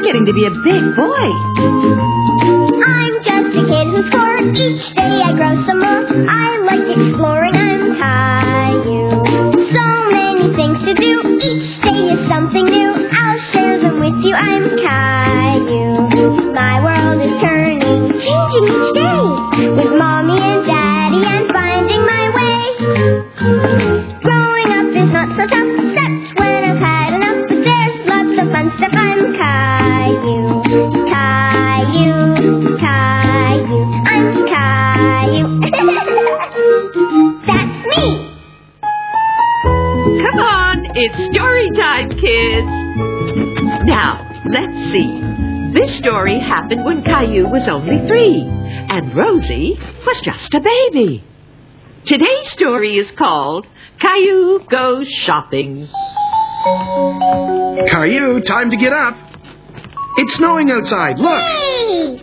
You're getting to be a big boy. I'm just a kid who's four. Each day I grow some more. I like exploring. I'm Caillou. So many things to do. Each day is something new. I'll share them with you. I'm Caillou. My world is turning, changing each day. With mommy and daddy, I'm finding my way. Growing up is not so tough, except when I've had enough. But there's lots of fun stuff. I'm kids. Now, let's see. This story happened when Caillou was only three, and Rosie was just a baby. Today's story is called Caillou Goes Shopping. Caillou, time to get up. It's snowing outside. Look. Hey,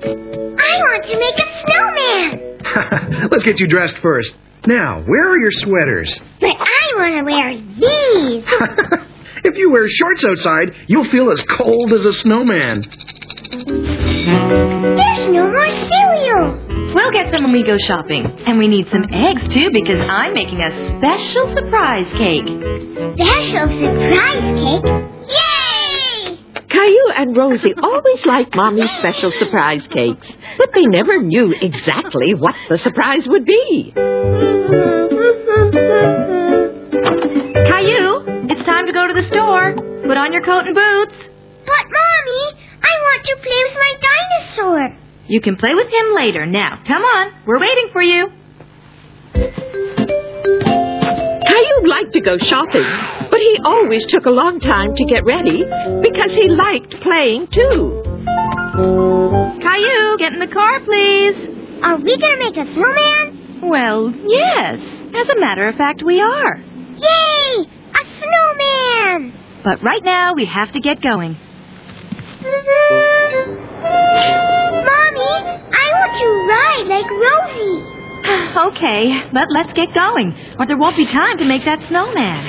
I want to make a snowman. Let's get you dressed first. Now, where are your sweaters? But I want to wear these. if you wear shorts outside, you'll feel as cold as a snowman. There's no more cereal. We'll get some when we go shopping. And we need some eggs, too, because I'm making a special surprise cake. Special surprise cake. Yay! Caillou and Rosie always liked Mommy's special surprise cakes, but they never knew exactly what the surprise would be. Caillou, it's time to go to the store. Put on your coat and boots. But, Mommy, I want to play with my dinosaur. You can play with him later. Now, come on. We're waiting for you. Caillou liked to go shopping, but he always took a long time to get ready because he liked playing too. Caillou, get in the car, please. Are we going to make a snowman? Well, yes. As a matter of fact, we are. Yay! A snowman! But right now, we have to get going. Mommy, I want to ride like Rosie. okay, but let's get going, or there won't be time to make that snowman.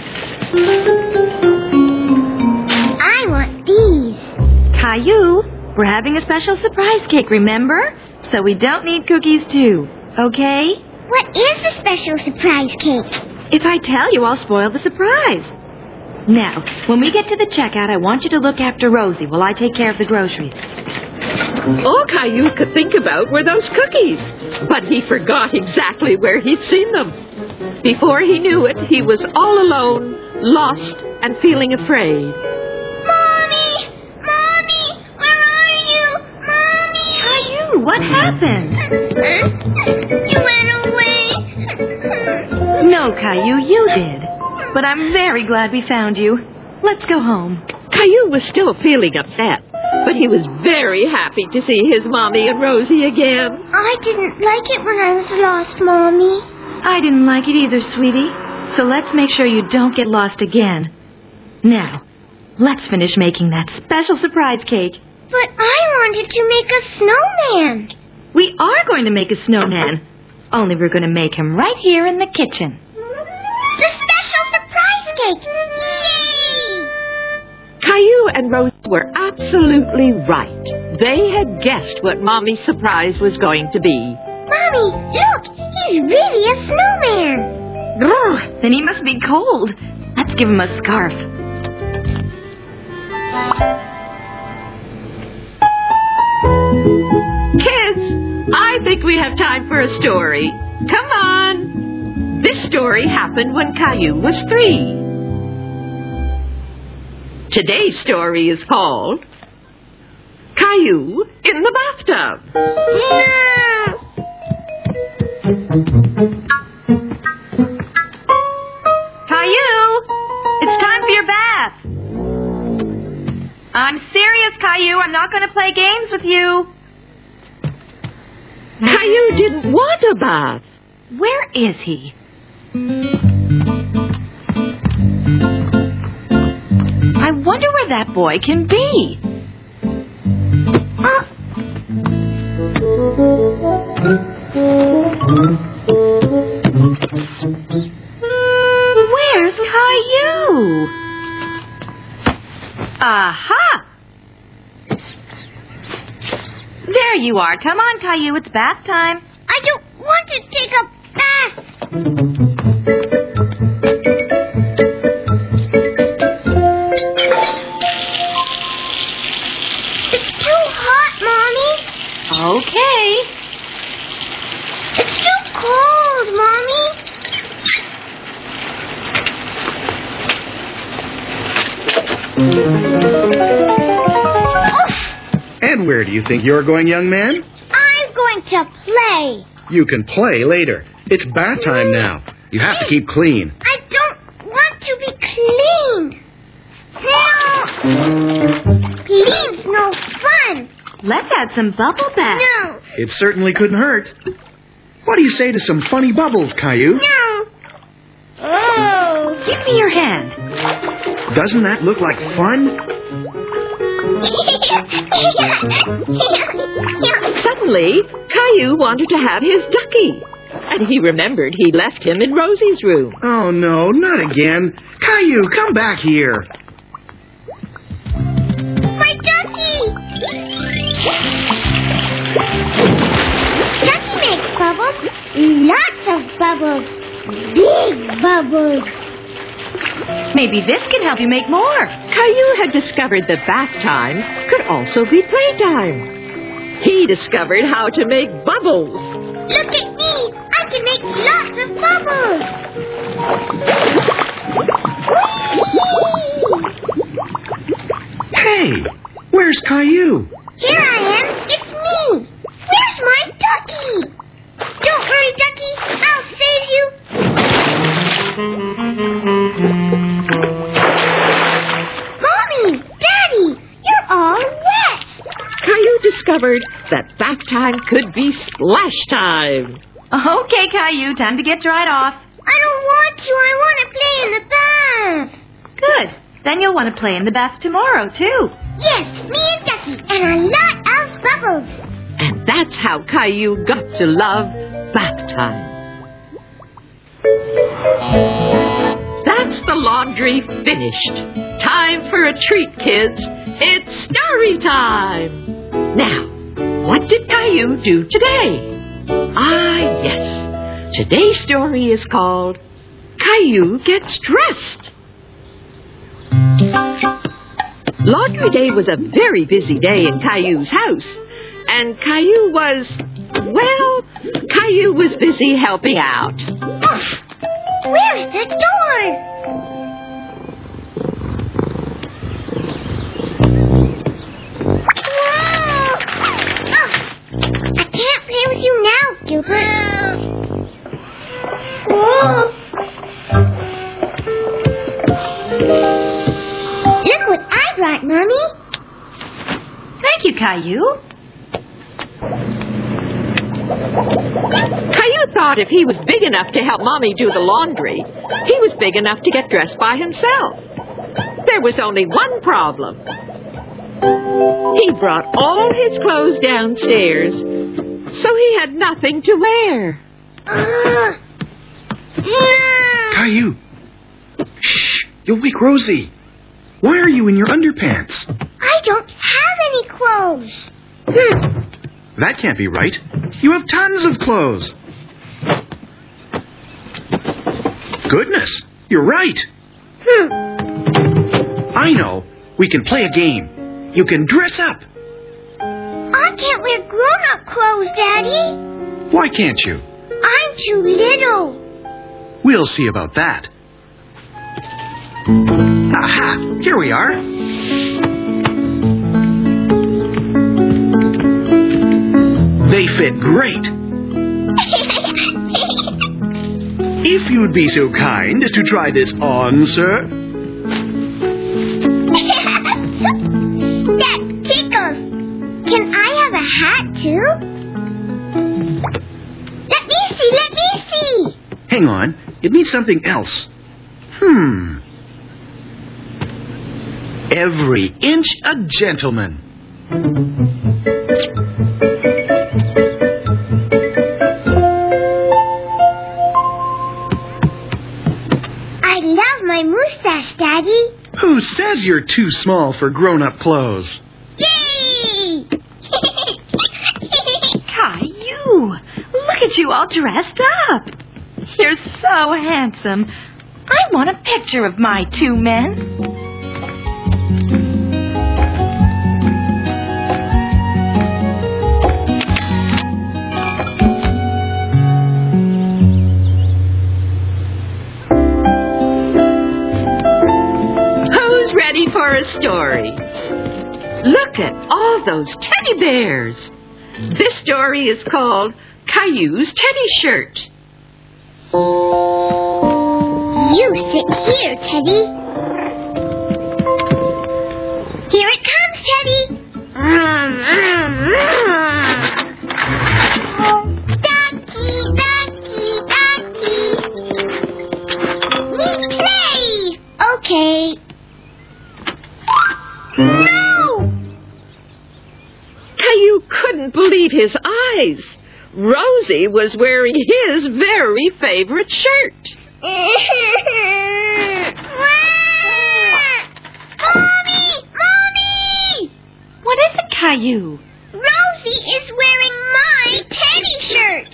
I want these. Caillou, we're having a special surprise cake, remember? So we don't need cookies, too. Okay? What is the special surprise cake? If I tell you, I'll spoil the surprise. Now, when we get to the checkout, I want you to look after Rosie while I take care of the groceries. All Caillou could think about were those cookies, but he forgot exactly where he'd seen them. Before he knew it, he was all alone, lost, and feeling afraid. Mommy! Mommy! Where are you? Mommy! Caillou, what happened? you went away. No, Caillou, you did. But I'm very glad we found you. Let's go home. Caillou was still feeling upset, but he was very happy to see his mommy and Rosie again. I didn't like it when I was lost, Mommy. I didn't like it either, sweetie. So let's make sure you don't get lost again. Now, let's finish making that special surprise cake. But I wanted to make a snowman. We are going to make a snowman. Only we're going to make him right here in the kitchen. The special surprise cake! Yay! Caillou and Rose were absolutely right. They had guessed what Mommy's surprise was going to be. Mommy, look! He's really a snowman. Grr, then he must be cold. Let's give him a scarf. Kids, I think we have time for a story. Come on. This story happened when Caillou was three. Today's story is called Caillou in the Bathtub. Caillou, it's time for your bath. I'm serious, Caillou. I'm not going to play games with you. Caillou didn't want a bath. Where is he? Wonder where that boy can be. Uh. Where's Caillou? Aha! There you are. Come on, Caillou. It's bath time. I don't want to take a bath. And where do you think you're going, young man? I'm going to play. You can play later. It's bath time now. You have to keep clean. I don't want to be clean. No. Clean's no fun. Let's add some bubble bath. No. It certainly couldn't hurt. What do you say to some funny bubbles, Caillou? No. Oh. Give me your hand. Doesn't that look like fun? Suddenly, Caillou wanted to have his ducky. And he remembered he left him in Rosie's room. Oh, no, not again. Caillou, come back here. My ducky! Ducky makes bubbles. Lots of bubbles. Big bubbles. Maybe this can help you make more. Caillou had discovered that bath time could also be playtime. He discovered how to make bubbles. Look at me. I can make lots of bubbles. Hey, where's Caillou? Here I discovered that bath time could be splash time. Okay, Caillou. Time to get dried off. I don't want to. I want to play in the bath. Good. Then you'll want to play in the bath tomorrow, too. Yes, me and Ducky, and a lot of bubbles. And that's how Caillou got to love bath time. That's the laundry finished. Time for a treat, kids. It's story time. Now, what did Caillou do today? Ah, yes. Today's story is called Caillou Gets Dressed. Laundry day was a very busy day in Caillou's house. And Caillou was, well, Caillou was busy helping out. Where's the door? Can't play with you now, Gilbert. Look what I brought, Mommy. Thank you, Caillou. Caillou thought if he was big enough to help Mommy do the laundry, he was big enough to get dressed by himself. There was only one problem. He brought all his clothes downstairs, so he had nothing to wear. Ugh. Caillou. Shh, you'll wake Rosie. Why are you in your underpants? I don't have any clothes. Hmm. That can't be right. You have tons of clothes. Goodness, you're right. Hmm. I know. We can play a game. You can dress up. Can't wear grown-up clothes, Daddy. Why can't you? I'm too little. We'll see about that. Aha! Here we are. They fit great. If you'd be so kind as to try this on, sir. Hat too? Let me see, let me see. Hang on. It needs something else. Hmm. Every inch a gentleman. I love my mustache, Daddy. Who says you're too small for grown up clothes? Yay! Look at you all dressed up. You're so handsome. I want a picture of my two men. Who's ready for a story? Look at all those teddy bears. This story is called Caillou's Teddy Shirt. You sit here, Teddy. Here it comes, Teddy. Mm, mm, mm. Ducky, ducky, ducky. We play. Okay. No! Caillou couldn't believe his eyes. Rosie was wearing his very favorite shirt. Mommy! Mommy! What is it, Caillou? Rosie is wearing my teddy shirt.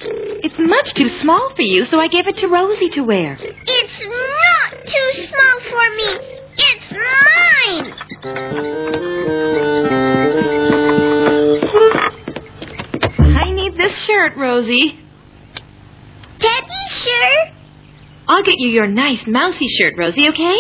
It's much too small for you, so I gave it to Rosie to wear. It's not too small for me. It's mine. Shirt, Rosie. Teddy shirt? I'll get you your nice mousy shirt, Rosie, okay?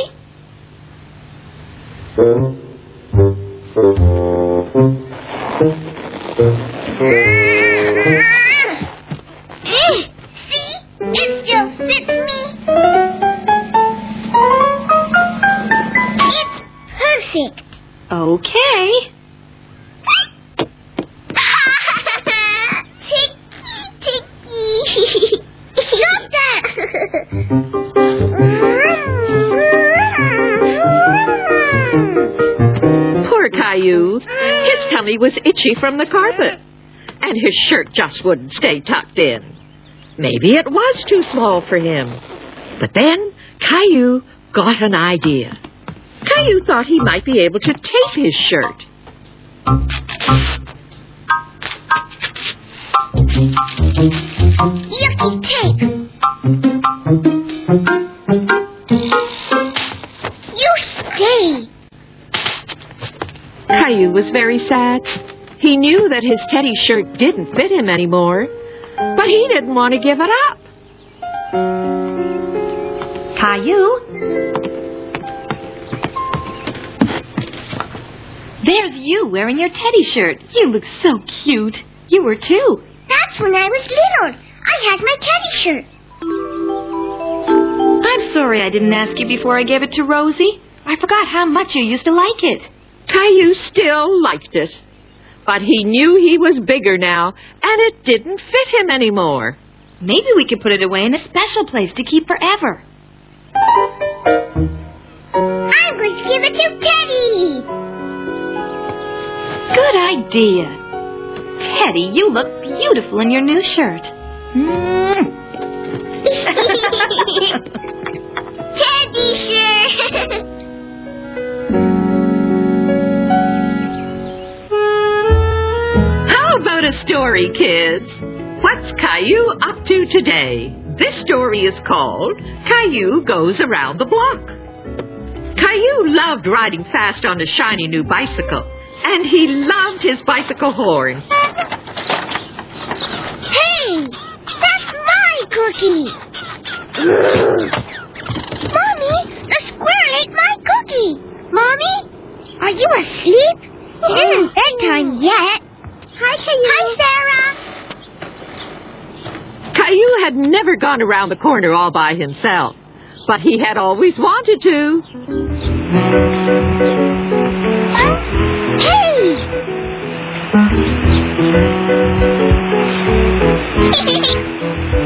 Tummy was itchy from the carpet, and his shirt just wouldn't stay tucked in. Maybe it was too small for him. But then Caillou got an idea. Caillou thought he might be able to tape his shirt. Yucky tape. Caillou was very sad. He knew that his teddy shirt didn't fit him anymore, but he didn't want to give it up. Caillou? There's you wearing your teddy shirt. You look so cute. You were too. That's when I was little. I had my teddy shirt. I'm sorry I didn't ask you before I gave it to Rosie. I forgot how much you used to like it. Caillou still liked it, but he knew he was bigger now, and it didn't fit him anymore. Maybe we could put it away in a special place to keep forever. I'm going to give it to Teddy. Good idea. Teddy, you look beautiful in your new shirt. Mm. Teddy shirt. story, kids? What's Caillou up to today? This story is called Caillou Goes Around the Block. Caillou loved riding fast on a shiny new bicycle, and he loved his bicycle horn. hey, that's my cookie. Mommy, the squirrel ate my cookie. Mommy, are you asleep? Oh. It isn't bedtime yet. Hi, Caillou. Hi, Sarah. Caillou had never gone around the corner all by himself, but he had always wanted to. Uh, hey!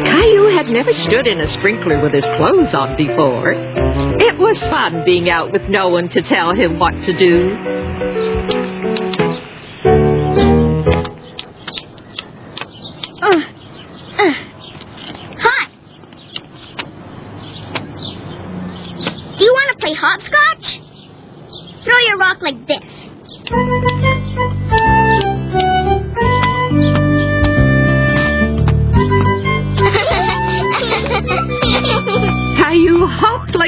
Caillou had never stood in a sprinkler with his clothes on before. It was fun being out with no one to tell him what to do.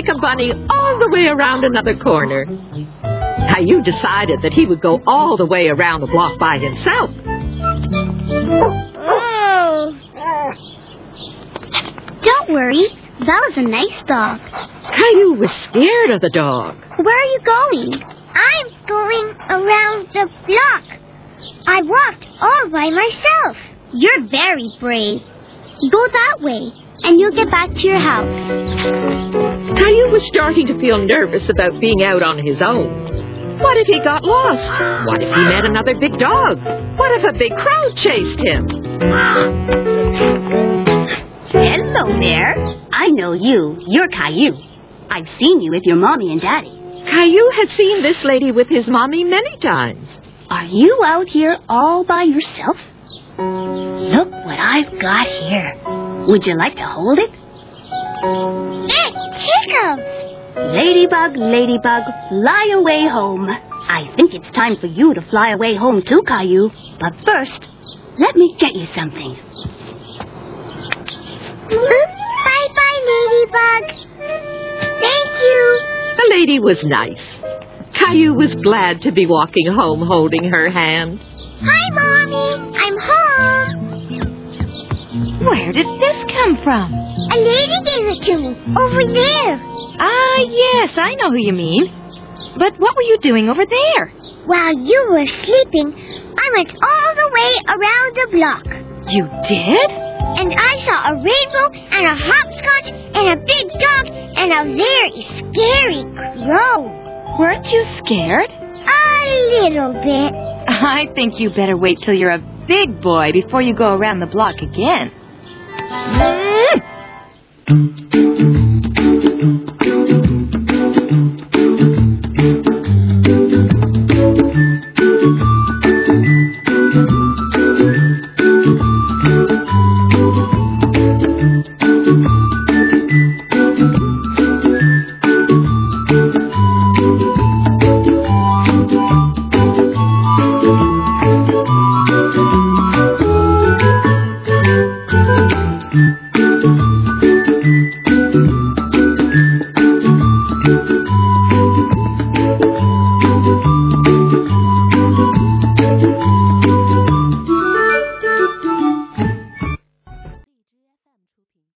Like a bunny all the way around another corner. Caillou decided that he would go all the way around the block by himself. Oh. Don't worry. Bella's a nice dog. Caillou was scared of the dog. Where are you going? I'm going around the block. I walked all by myself. You're very brave. Go that way, and you'll get back to your house. Caillou was starting to feel nervous about being out on his own. What if he got lost? What if he met another big dog? What if a big crowd chased him? Hello there. I know you. You're Caillou. I've seen you with your mommy and daddy. Caillou had seen this lady with his mommy many times. Are you out here all by yourself? Look what I've got here. Would you like to hold it? It tickles. Ladybug, ladybug, fly away home. I think it's time for you to fly away home too, Caillou. But first, let me get you something. Bye bye, Ladybug. Thank you. The lady was nice. Caillou was glad to be walking home holding her hand. Hi, Mommy. I'm home. Where did this come from? A lady gave it to me over there. Ah, yes, I know who you mean. But what were you doing over there? While you were sleeping, I went all the way around the block. You did? And I saw a rainbow and a hopscotch and a big dog and a very scary crow. Weren't you scared? A little bit. I think you better wait till you're a big boy before you go around the block again. 嗯。